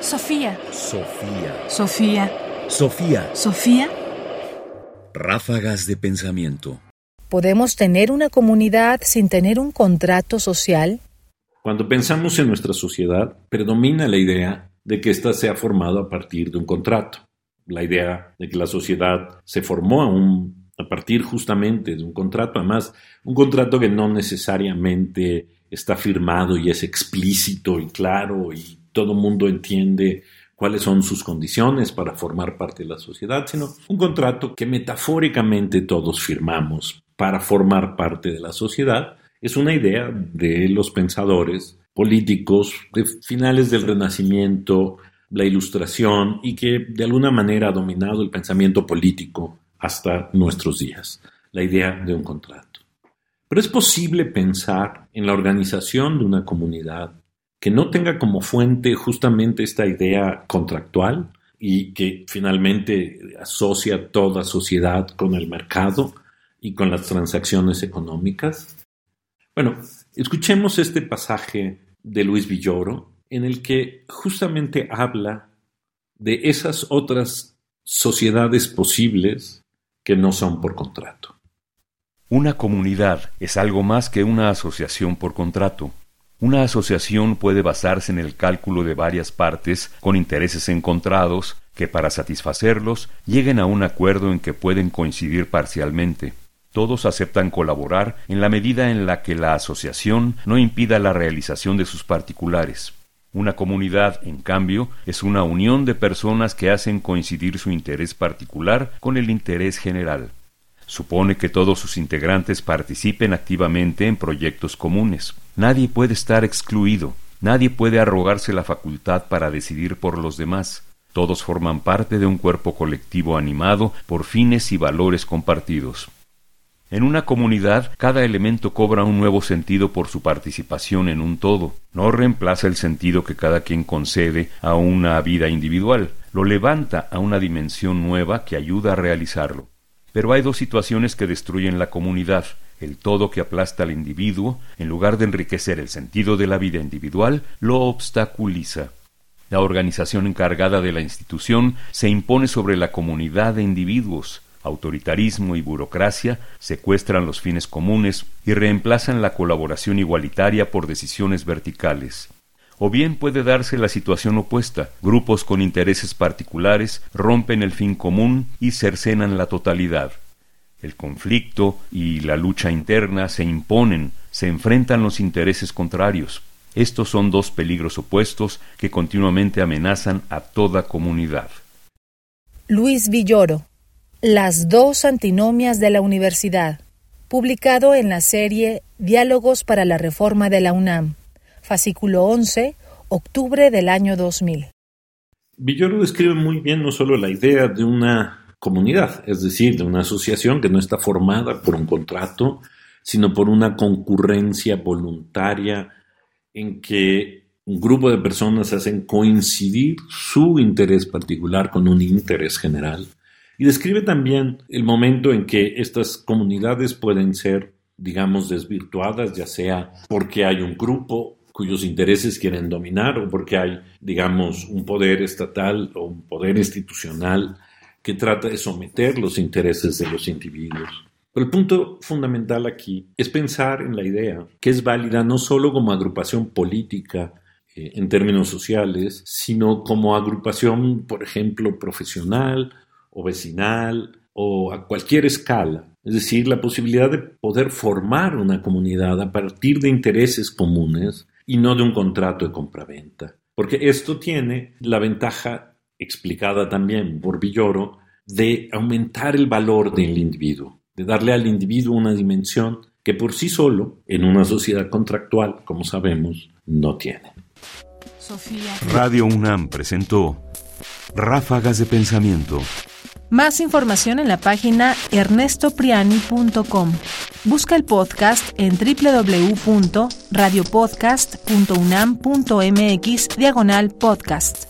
Sofía. Sofía. Sofía. Sofía. Sofía. Ráfagas de pensamiento. ¿Podemos tener una comunidad sin tener un contrato social? Cuando pensamos en nuestra sociedad, predomina la idea de que ésta se ha formado a partir de un contrato. La idea de que la sociedad se formó a, un, a partir justamente de un contrato, además, un contrato que no necesariamente está firmado y es explícito y claro y todo el mundo entiende cuáles son sus condiciones para formar parte de la sociedad, sino un contrato que metafóricamente todos firmamos para formar parte de la sociedad. Es una idea de los pensadores políticos de finales del Renacimiento, la Ilustración y que de alguna manera ha dominado el pensamiento político hasta nuestros días, la idea de un contrato. Pero es posible pensar en la organización de una comunidad que no tenga como fuente justamente esta idea contractual y que finalmente asocia toda sociedad con el mercado y con las transacciones económicas? Bueno, escuchemos este pasaje de Luis Villoro en el que justamente habla de esas otras sociedades posibles que no son por contrato. Una comunidad es algo más que una asociación por contrato. Una asociación puede basarse en el cálculo de varias partes con intereses encontrados que para satisfacerlos lleguen a un acuerdo en que pueden coincidir parcialmente. Todos aceptan colaborar en la medida en la que la asociación no impida la realización de sus particulares. Una comunidad, en cambio, es una unión de personas que hacen coincidir su interés particular con el interés general. Supone que todos sus integrantes participen activamente en proyectos comunes. Nadie puede estar excluido, nadie puede arrogarse la facultad para decidir por los demás. Todos forman parte de un cuerpo colectivo animado por fines y valores compartidos. En una comunidad, cada elemento cobra un nuevo sentido por su participación en un todo. No reemplaza el sentido que cada quien concede a una vida individual, lo levanta a una dimensión nueva que ayuda a realizarlo. Pero hay dos situaciones que destruyen la comunidad, el todo que aplasta al individuo, en lugar de enriquecer el sentido de la vida individual, lo obstaculiza. La organización encargada de la institución se impone sobre la comunidad de individuos. Autoritarismo y burocracia secuestran los fines comunes y reemplazan la colaboración igualitaria por decisiones verticales. O bien puede darse la situación opuesta. Grupos con intereses particulares rompen el fin común y cercenan la totalidad. El conflicto y la lucha interna se imponen, se enfrentan los intereses contrarios. Estos son dos peligros opuestos que continuamente amenazan a toda comunidad. Luis Villoro, Las dos antinomias de la universidad, publicado en la serie Diálogos para la Reforma de la UNAM fascículo 11, octubre del año 2000. Villoro describe muy bien no solo la idea de una comunidad, es decir, de una asociación que no está formada por un contrato, sino por una concurrencia voluntaria en que un grupo de personas hacen coincidir su interés particular con un interés general. Y describe también el momento en que estas comunidades pueden ser, digamos, desvirtuadas, ya sea porque hay un grupo cuyos intereses quieren dominar o porque hay, digamos, un poder estatal o un poder institucional que trata de someter los intereses de los individuos. Pero el punto fundamental aquí es pensar en la idea que es válida no solo como agrupación política eh, en términos sociales, sino como agrupación, por ejemplo, profesional o vecinal o a cualquier escala. Es decir, la posibilidad de poder formar una comunidad a partir de intereses comunes y no de un contrato de compraventa. Porque esto tiene la ventaja explicada también por Villoro de aumentar el valor del individuo, de darle al individuo una dimensión que por sí solo, en una sociedad contractual, como sabemos, no tiene. Radio UNAM presentó Ráfagas de Pensamiento. Más información en la página ernestopriani.com. Busca el podcast en www.radiopodcast.unam.mx diagonal podcast.